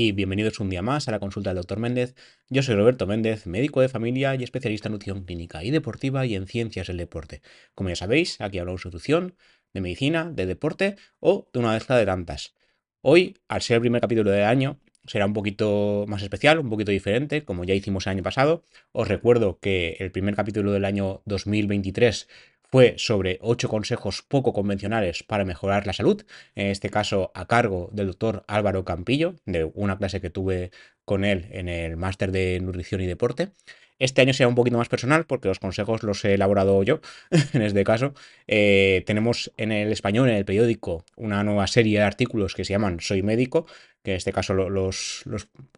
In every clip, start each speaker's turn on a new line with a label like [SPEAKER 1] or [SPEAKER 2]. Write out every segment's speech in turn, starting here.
[SPEAKER 1] y bienvenidos un día más a la consulta del doctor Méndez. Yo soy Roberto Méndez, médico de familia y especialista en nutrición clínica y deportiva y en ciencias del deporte. Como ya sabéis, aquí hablamos de nutrición, de medicina, de deporte o de una mezcla de tantas. Hoy, al ser el primer capítulo del año, será un poquito más especial, un poquito diferente, como ya hicimos el año pasado. Os recuerdo que el primer capítulo del año 2023 fue sobre ocho consejos poco convencionales para mejorar la salud, en este caso a cargo del doctor Álvaro Campillo, de una clase que tuve con él en el máster de nutrición y deporte. Este año será un poquito más personal porque los consejos los he elaborado yo, en este caso. Eh, tenemos en el español, en el periódico, una nueva serie de artículos que se llaman Soy médico, que en este caso los,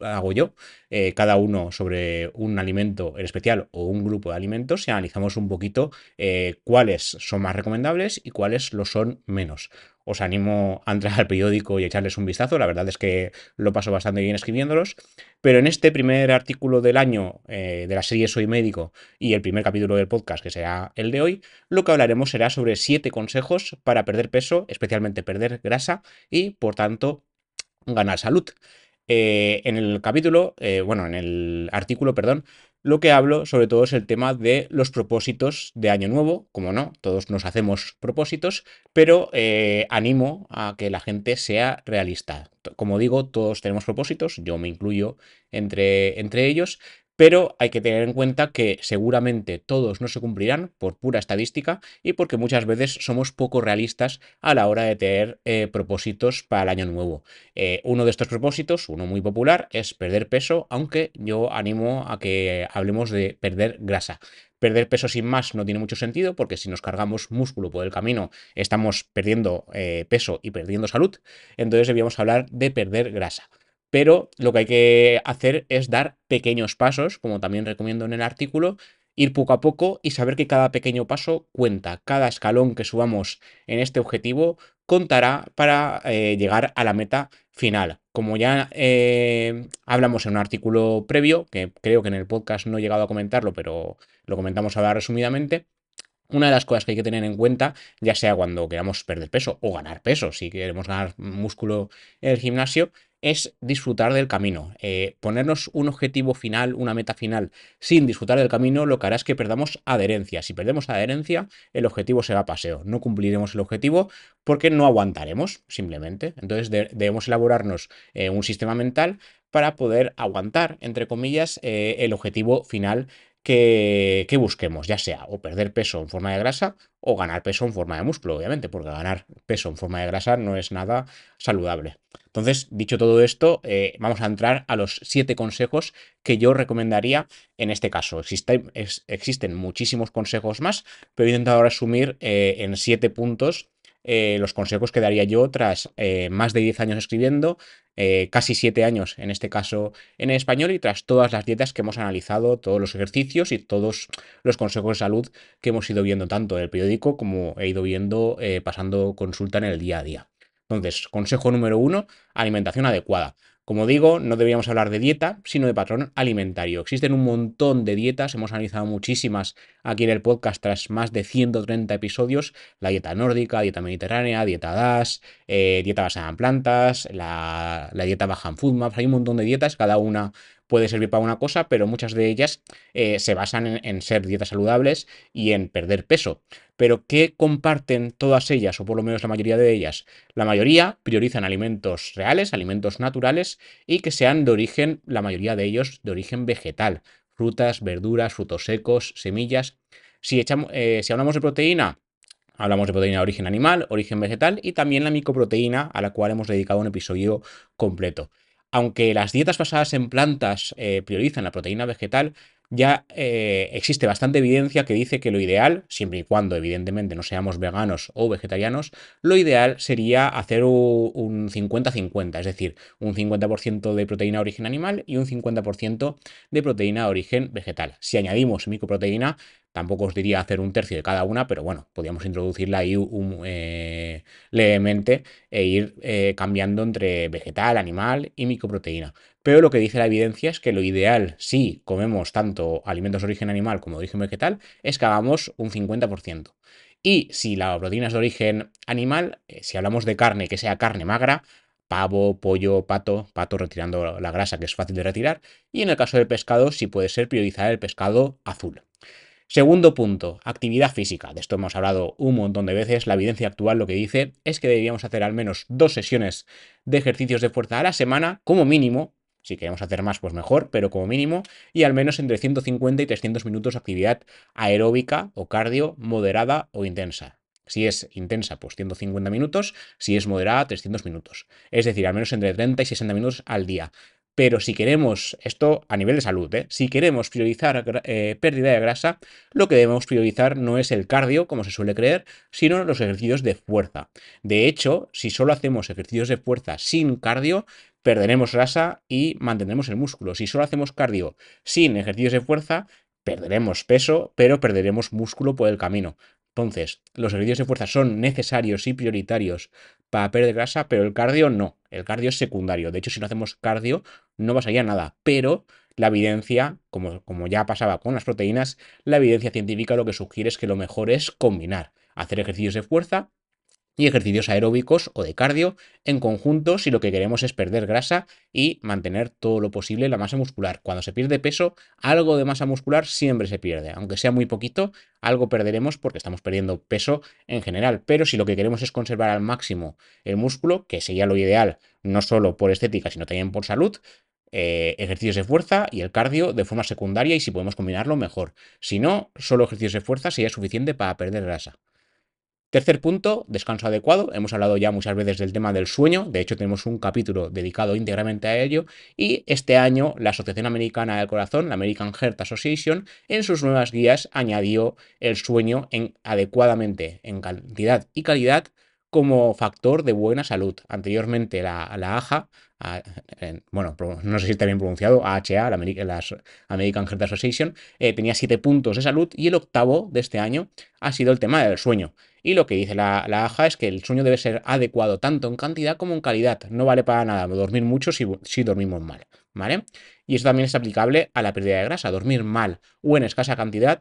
[SPEAKER 1] hago yo, eh, cada uno sobre un alimento en especial o un grupo de alimentos y analizamos un poquito eh, cuáles son más recomendables y cuáles lo son menos os animo a entrar al periódico y echarles un vistazo. La verdad es que lo paso bastante bien escribiéndolos. Pero en este primer artículo del año eh, de la serie Soy Médico y el primer capítulo del podcast, que será el de hoy, lo que hablaremos será sobre siete consejos para perder peso, especialmente perder grasa y, por tanto, ganar salud. Eh, en el capítulo, eh, bueno, en el artículo, perdón, lo que hablo sobre todo es el tema de los propósitos de Año Nuevo. Como no, todos nos hacemos propósitos, pero eh, animo a que la gente sea realista. Como digo, todos tenemos propósitos, yo me incluyo entre, entre ellos, pero hay que tener en cuenta que seguramente todos no se cumplirán por pura estadística y porque muchas veces somos poco realistas a la hora de tener eh, propósitos para el año nuevo. Eh, uno de estos propósitos, uno muy popular, es perder peso, aunque yo animo a que hablemos de perder grasa. Perder peso sin más no tiene mucho sentido porque si nos cargamos músculo por el camino estamos perdiendo eh, peso y perdiendo salud. Entonces debíamos hablar de perder grasa pero lo que hay que hacer es dar pequeños pasos, como también recomiendo en el artículo, ir poco a poco y saber que cada pequeño paso cuenta, cada escalón que subamos en este objetivo contará para eh, llegar a la meta final. Como ya eh, hablamos en un artículo previo, que creo que en el podcast no he llegado a comentarlo, pero lo comentamos ahora resumidamente, una de las cosas que hay que tener en cuenta, ya sea cuando queramos perder peso o ganar peso, si queremos ganar músculo en el gimnasio, es disfrutar del camino. Eh, ponernos un objetivo final, una meta final, sin disfrutar del camino, lo que hará es que perdamos adherencia. Si perdemos adherencia, el objetivo será paseo. No cumpliremos el objetivo porque no aguantaremos, simplemente. Entonces debemos elaborarnos eh, un sistema mental para poder aguantar, entre comillas, eh, el objetivo final que, busquemos, ya sea o perder peso en forma de grasa o ganar peso en forma de músculo, obviamente, porque ganar peso en forma de grasa no es nada saludable. Entonces, dicho todo esto, eh, vamos a entrar a los siete consejos que yo recomendaría en este caso. existen muchísimos consejos más, pero he intentado resumir eh, en siete puntos eh, los consejos que daría yo tras más de 10 años escribiendo, casi 7 años en este caso en español y tras todas las dietas que hemos analizado, todos los ejercicios y todos los consejos de salud que hemos ido viendo tanto en el periódico como he ido viendo pasando consulta en el día a día. Entonces, consejo número uno, alimentación adecuada. Como digo, no deberíamos hablar de dieta, sino de patrón alimentario. Existen un montón de dietas, hemos analizado muchísimas aquí en el podcast tras más de 130 episodios, la dieta nórdica, dieta mediterránea, dieta DAS, eh, dieta basada en plantas, la, dieta baja en foodmaps, hay un montón de dietas, cada una puede servir para una cosa, pero muchas de ellas eh, se basan en, ser dietas saludables y en perder peso. Pero ¿qué comparten todas ellas, o por lo menos la mayoría de ellas? La mayoría priorizan alimentos reales, alimentos naturales y que sean de origen, la mayoría de ellos, de origen vegetal. Frutas, verduras, frutos secos, semillas. Si, echamos, eh, si hablamos de proteína, Hablamos de proteína de origen animal, origen vegetal y también la micoproteína a la cual hemos dedicado un episodio completo aunque las dietas basadas en plantas eh, priorizan la proteína vegetal, ya eh, existe bastante evidencia que dice que lo ideal, siempre y cuando evidentemente no seamos veganos o vegetarianos, lo ideal sería hacer un 50-50, es decir, un 50% de proteína de origen animal y un 50% de proteína de origen vegetal. Si añadimos microproteína, Tampoco os diría hacer un tercio de cada una, pero bueno, podríamos introducirla ahí eh, levemente e ir eh, cambiando entre vegetal, animal y microproteína. Pero lo que dice la evidencia es que lo ideal, si comemos tanto alimentos de origen animal como de origen vegetal, es que hagamos un 50%. Y si la proteína es de origen animal, eh, si hablamos de carne que sea carne magra, pavo, pollo, pato, pato retirando la grasa que es fácil de retirar, y en el caso del pescado sí puede ser priorizar el pescado azul. Segundo punto, actividad física. De esto hemos hablado un montón de veces. La evidencia actual lo que dice es que deberíamos hacer al menos dos sesiones de ejercicios de fuerza a la semana, como mínimo. Si queremos hacer más, pues mejor, pero como mínimo, y al menos entre 150 y 300 minutos de actividad aeróbica o cardio moderada o intensa. Si es intensa, pues 150 minutos. Si es moderada, 300 minutos. Es decir, al menos entre 30 y 60 minutos al día. Pero si queremos, esto a nivel de salud, ¿eh? si queremos priorizar eh, pérdida de grasa, lo que debemos priorizar no es el cardio, como se suele creer, sino los ejercicios de fuerza. De hecho, si solo hacemos ejercicios de fuerza sin cardio, perderemos grasa y mantendremos el músculo. Si solo hacemos cardio sin ejercicios de fuerza, perderemos peso, pero perderemos músculo por el camino. Entonces, los ejercicios de fuerza son necesarios y prioritarios para perder grasa, pero el cardio no. El cardio es secundario. De hecho, si no hacemos cardio, no pasaría nada. Pero la evidencia, como, como ya pasaba con las proteínas, la evidencia científica lo que sugiere es que lo mejor es combinar. Hacer ejercicios de fuerza y ejercicios aeróbicos o de cardio en conjunto si lo que queremos es perder grasa y mantener todo lo posible la masa muscular. Cuando se pierde peso, algo de masa muscular siempre se pierde, aunque sea muy poquito, algo perderemos porque estamos perdiendo peso en general, pero si lo que queremos es conservar al máximo el músculo, que sería lo ideal no solo por estética, sino también por salud, eh, ejercicios de fuerza y el cardio de forma secundaria y si podemos combinarlo mejor. Si no, solo ejercicios de fuerza sería suficiente para perder grasa. Tercer punto, descanso adecuado. Hemos hablado ya muchas veces del tema del sueño, de hecho tenemos un capítulo dedicado íntegramente a ello y este año la Asociación Americana del Corazón, la American Heart Association, en sus nuevas guías añadió el sueño en, adecuadamente en cantidad y calidad como factor de buena salud. Anteriormente la, la AHA, bueno, no sé si está bien pronunciado, AHA, la, American Heart Association, eh, tenía siete puntos de salud y el octavo de este año ha sido el tema del sueño. Y lo que dice la, la, AJA es que el sueño debe ser adecuado tanto en cantidad como en calidad. No vale para nada dormir mucho si, si dormimos mal, ¿vale? Y eso también es aplicable a la pérdida de grasa. Dormir mal o en escasa cantidad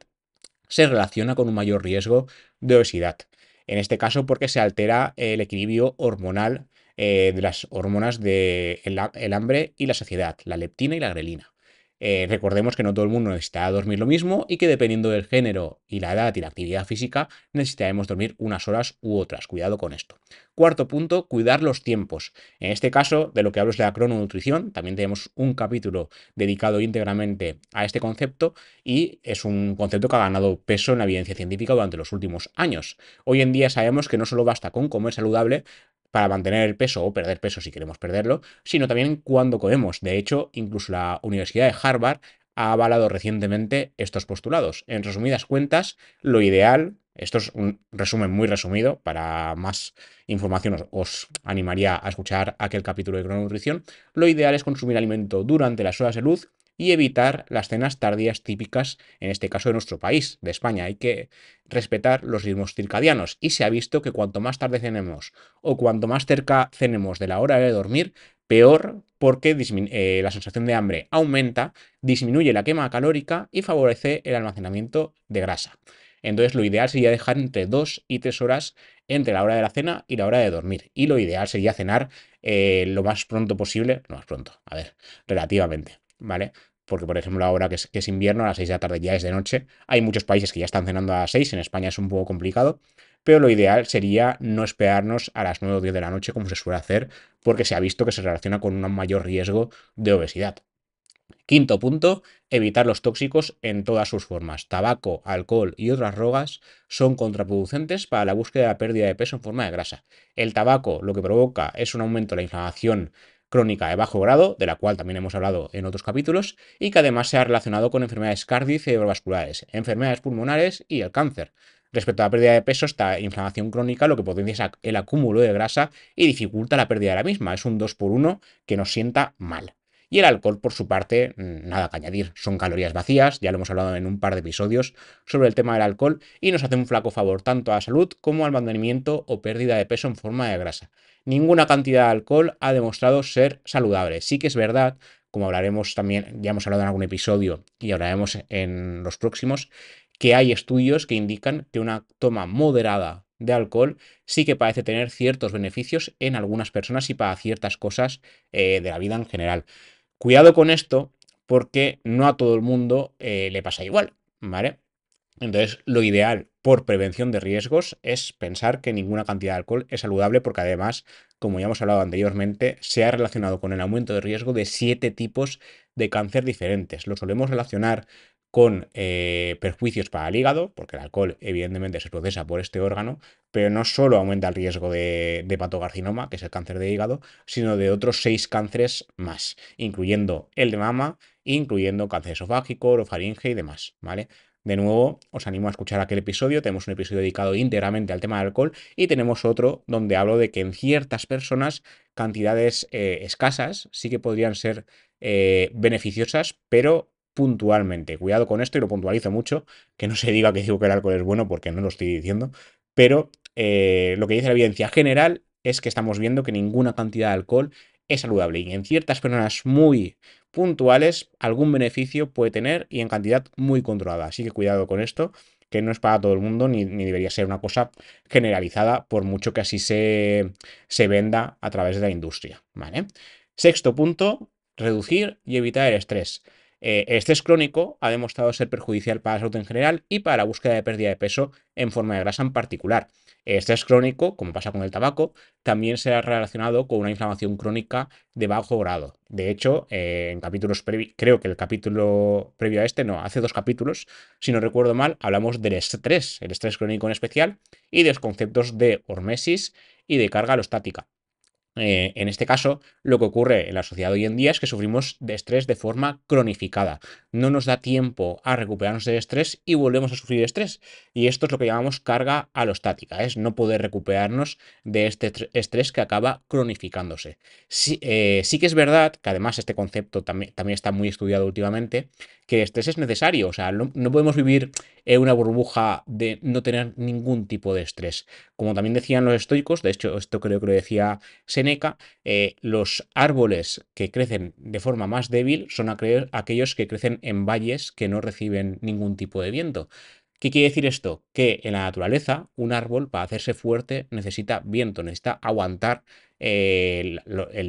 [SPEAKER 1] se relaciona con un mayor riesgo de obesidad. En este caso porque se altera el equilibrio hormonal eh, de las hormonas del de el hambre y la saciedad, la leptina y la grelina. Eh, recordemos que no todo el mundo necesita dormir lo mismo y que dependiendo del género y la edad y la actividad física necesitaremos dormir unas horas u otras. Cuidado con esto. Cuarto punto, cuidar los tiempos. En este caso, de lo que hablo es de la crononutrición. También tenemos un capítulo dedicado íntegramente a este concepto y es un concepto que ha ganado peso en la evidencia científica durante los últimos años. Hoy en día sabemos que no solo basta con comer saludable, para mantener el peso o perder peso si queremos perderlo, sino también cuando comemos. De hecho, incluso la Universidad de Harvard ha avalado recientemente estos postulados. En resumidas cuentas, lo ideal, esto es un resumen muy resumido, para más información os, animaría a escuchar aquel capítulo de crononutrición, lo ideal es consumir alimento durante las horas de luz y evitar las cenas tardías típicas, en este caso de nuestro país, de España. Hay que respetar los ritmos circadianos y se ha visto que cuanto más tarde cenemos o cuanto más cerca cenemos de la hora de dormir, peor porque eh, la sensación de hambre aumenta, disminuye la quema calórica y favorece el almacenamiento de grasa. Entonces lo ideal sería dejar entre 2 y 3 horas entre la hora de la cena y la hora de dormir. Y lo ideal sería cenar eh, lo más pronto posible, lo más pronto, a ver, relativamente, ¿vale? Porque por ejemplo ahora que es, invierno, a las 6 de la tarde ya es de noche, hay muchos países que ya están cenando a las 6, en España es un poco complicado, pero lo ideal sería no esperarnos a las 9 o 10 de la noche como se suele hacer, porque se ha visto que se relaciona con un mayor riesgo de obesidad. Quinto punto, evitar los tóxicos en todas sus formas. Tabaco, alcohol y otras drogas son contraproducentes para la búsqueda de la pérdida de peso en forma de grasa. El tabaco lo que provoca es un aumento de la inflamación crónica de bajo grado, de la cual también hemos hablado en otros capítulos, y que además se ha relacionado con enfermedades cardio y cerebrovasculares, enfermedades pulmonares y el cáncer. Respecto a la pérdida de peso, esta inflamación crónica lo que potencia el acúmulo de grasa y dificulta la pérdida de la misma. Es un 2 por 1 que nos sienta mal. Y el alcohol, por su parte, mm, nada que añadir. Son calorías vacías, ya lo hemos hablado en un par de episodios sobre el tema del alcohol, y nos hace un flaco favor tanto a la salud como al mantenimiento o pérdida de peso en forma de grasa ninguna cantidad de alcohol ha demostrado ser saludable. Sí que es verdad, como hablaremos también, ya hemos hablado en algún episodio y hablaremos en los próximos, que hay estudios que indican que una toma moderada de alcohol sí que parece tener ciertos beneficios en algunas personas y para ciertas cosas eh, de la vida en general. Cuidado con esto porque no a todo el mundo eh, le pasa igual, ¿vale? Entonces, lo ideal por prevención de riesgos es pensar que ninguna cantidad de alcohol es saludable porque además, como ya hemos hablado anteriormente, se ha relacionado con el aumento de riesgo de siete tipos de cáncer diferentes. Lo solemos relacionar con eh, perjuicios para el hígado, porque el alcohol evidentemente se procesa por este órgano, pero no solo aumenta el riesgo de, de patocarcinoma, que es el cáncer de hígado, sino de otros seis cánceres más, incluyendo el de mama, incluyendo cáncer esofágico, orofaringe y demás, ¿vale? De nuevo, os animo a escuchar aquel episodio. Tenemos un episodio dedicado íntegramente al tema del alcohol y tenemos otro donde hablo de que en ciertas personas cantidades eh, escasas sí que podrían ser eh, beneficiosas, pero puntualmente. Cuidado con esto y lo puntualizo mucho, que no se diga que digo que el alcohol es bueno porque no lo estoy diciendo, pero eh, lo que dice la evidencia general es que estamos viendo que ninguna cantidad de alcohol es saludable y en ciertas personas muy puntuales algún beneficio puede tener y en cantidad muy controlada. Así que cuidado con esto, que no es para todo el mundo ni, debería ser una cosa generalizada por mucho que así se, se venda a través de la industria. Sexto punto, reducir y evitar el estrés. Eh, el estrés crónico ha demostrado ser perjudicial para la salud en general y para la búsqueda de pérdida de peso en forma de grasa en particular. El estrés crónico, como pasa con el tabaco, también se ha relacionado con una inflamación crónica de bajo grado. De hecho, eh, en capítulos previos, creo que el capítulo previo a este, no, hace dos capítulos, si no recuerdo mal, hablamos del estrés, el estrés crónico en especial, y de los conceptos de hormesis y de carga alostática. Eh, en este caso, lo que ocurre en la sociedad hoy en día es que sufrimos de estrés de forma cronificada. No nos da tiempo a recuperarnos del estrés y volvemos a sufrir estrés. Y esto es lo que llamamos carga alostática, es no poder recuperarnos de este estrés que acaba cronificándose. Sí, eh, sí que es verdad que además este concepto también, también está muy estudiado últimamente, que el estrés es necesario. O sea, no, podemos vivir en una burbuja de no tener ningún tipo de estrés. Como también decían los estoicos, de hecho, esto creo que lo decía Eh, los árboles que crecen de forma más débil son aquellos que crecen en valles que no reciben ningún tipo de viento. ¿Qué quiere decir esto? Que en la naturaleza un árbol para hacerse fuerte necesita viento, necesita aguantar el,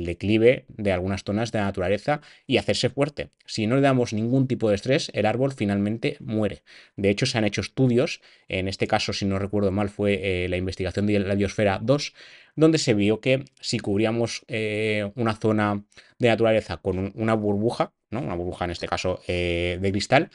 [SPEAKER 1] declive de algunas zonas de la naturaleza y hacerse fuerte. Si no le damos ningún tipo de estrés, el árbol finalmente muere. De hecho, se han hecho estudios, en este caso, si no recuerdo mal, fue eh, la investigación de la biosfera 2, donde se vio que si cubríamos eh, una zona de naturaleza con una burbuja, ¿no? una burbuja en este caso eh, de cristal,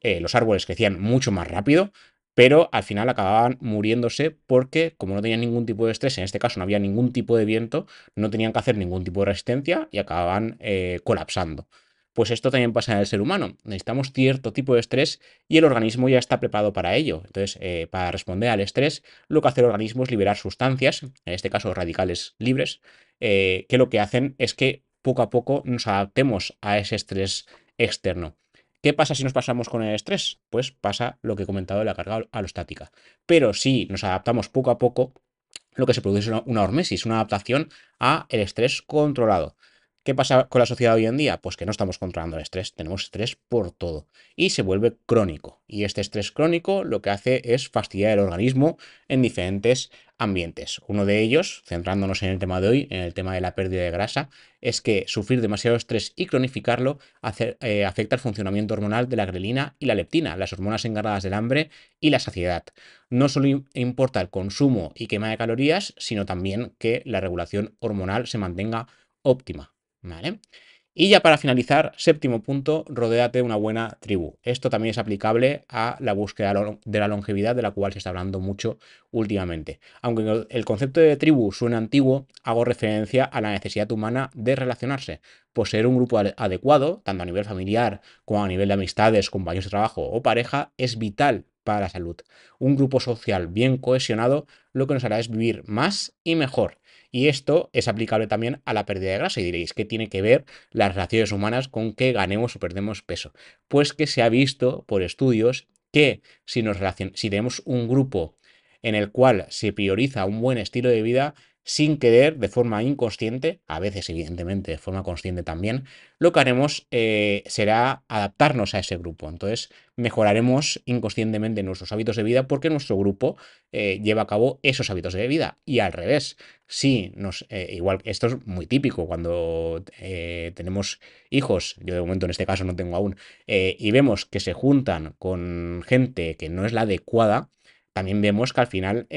[SPEAKER 1] eh, los árboles crecían mucho más rápido, pero al final acababan muriéndose porque como no tenían ningún tipo de estrés, en este caso no había ningún tipo de viento, no tenían que hacer ningún tipo de resistencia y acababan colapsando. Pues esto también pasa en el ser humano. Necesitamos cierto tipo de estrés y el organismo ya está preparado para ello. Entonces, eh, para responder al estrés, lo que hace el organismo es liberar sustancias, en este caso radicales libres, que lo que hacen es que poco a poco nos adaptemos a ese estrés externo. ¿Qué pasa si nos pasamos con el estrés? Pues pasa lo que he comentado de la carga alostática. Pero si nos adaptamos poco a poco, lo que se produce es una hormesis, una adaptación a el estrés controlado. ¿Qué pasa con la sociedad hoy en día? Pues que no estamos controlando el estrés, tenemos estrés por todo y se vuelve crónico. Y este estrés crónico lo que hace es fastidiar el organismo en diferentes ambientes. Uno de ellos, centrándonos en el tema de hoy, en el tema de la pérdida de grasa, es que sufrir demasiado estrés y cronificarlo eh, afecta el funcionamiento hormonal de la grelina y la leptina, las hormonas encargadas del hambre y la saciedad. No solo importa el consumo y quema de calorías, sino también que la regulación hormonal se mantenga óptima. ¿Vale? Y ya para finalizar, séptimo punto, rodéate de una buena tribu. Esto también es aplicable a la búsqueda de la longevidad de la cual se está hablando mucho últimamente. Aunque el concepto de tribu suena antiguo, hago referencia a la necesidad humana de relacionarse. Poseer un grupo adecuado, tanto a nivel familiar como a nivel de amistades, compañeros de trabajo o pareja, es vital para la salud. Un grupo social bien cohesionado lo que nos hará es vivir más y mejor. Y esto es aplicable también a la pérdida de grasa. Y diréis, ¿qué tiene que ver las relaciones humanas con que ganemos o perdemos peso? Pues que se ha visto por estudios que si, nos si tenemos un grupo en el cual se prioriza un buen estilo de vida, sin querer, de forma inconsciente, a veces evidentemente de forma consciente también, lo que haremos eh, será adaptarnos a ese grupo. Entonces mejoraremos inconscientemente nuestros hábitos de vida porque nuestro grupo eh, lleva a cabo esos hábitos de vida. Y al revés, si nos, eh, igual, esto es muy típico cuando tenemos hijos, yo de momento en este caso no tengo aún, y vemos que se juntan con gente que no es la adecuada, también vemos que al final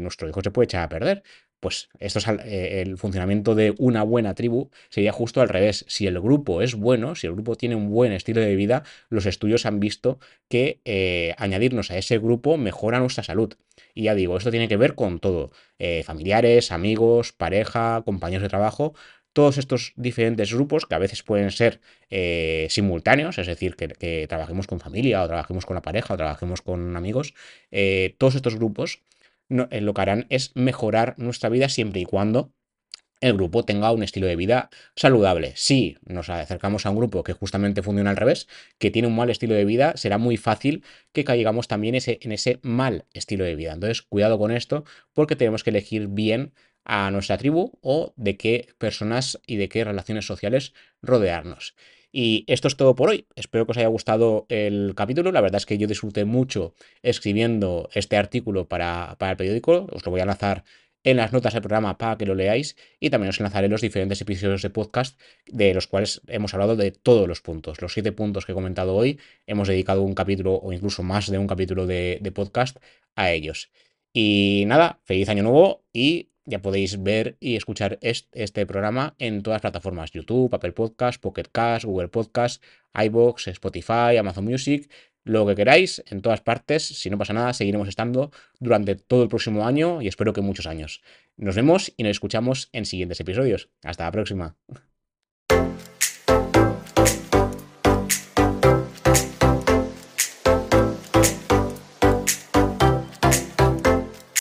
[SPEAKER 1] nuestro hijo se puede echar a perder. Pues esto es eh, el funcionamiento de una buena tribu sería justo al revés. Si el grupo es bueno, si el grupo tiene un buen estilo de vida, los estudios han visto que eh, añadirnos a ese grupo mejora nuestra salud. Y ya digo, esto tiene que ver con todo. Eh, familiares, amigos, pareja, compañeros de trabajo. Todos estos diferentes grupos que a veces pueden ser simultáneos, es decir, que, trabajemos con familia o trabajemos con la pareja o trabajemos con amigos, todos estos grupos eh, lo que harán es mejorar nuestra vida siempre y cuando el grupo tenga un estilo de vida saludable. Si nos acercamos a un grupo que justamente funciona al revés, que tiene un mal estilo de vida, será muy fácil que caigamos también en ese mal estilo de vida. Entonces, cuidado con esto porque tenemos que elegir bien a nuestra tribu o de qué personas y de qué relaciones sociales rodearnos. Y esto es todo por hoy. Espero que os haya gustado el capítulo. La verdad es que yo disfruté mucho escribiendo este artículo para, el periódico. Os lo voy a lanzar en las notas del programa para que lo leáis y también os enlazaré los diferentes episodios de podcast de los cuales hemos hablado de todos los puntos. Los siete puntos que he comentado hoy hemos dedicado un capítulo o incluso más de un capítulo de, de podcast a ellos. Y nada, feliz año nuevo y ya podéis ver y escuchar este, programa en todas las plataformas: YouTube, Apple Podcast, Pocket Cast, Google Podcast, iBox, Spotify, Amazon Music, lo que queráis, en todas partes. Si no pasa nada, seguiremos estando durante todo el próximo año y espero que muchos años. Nos vemos y nos escuchamos en siguientes episodios. Hasta la próxima.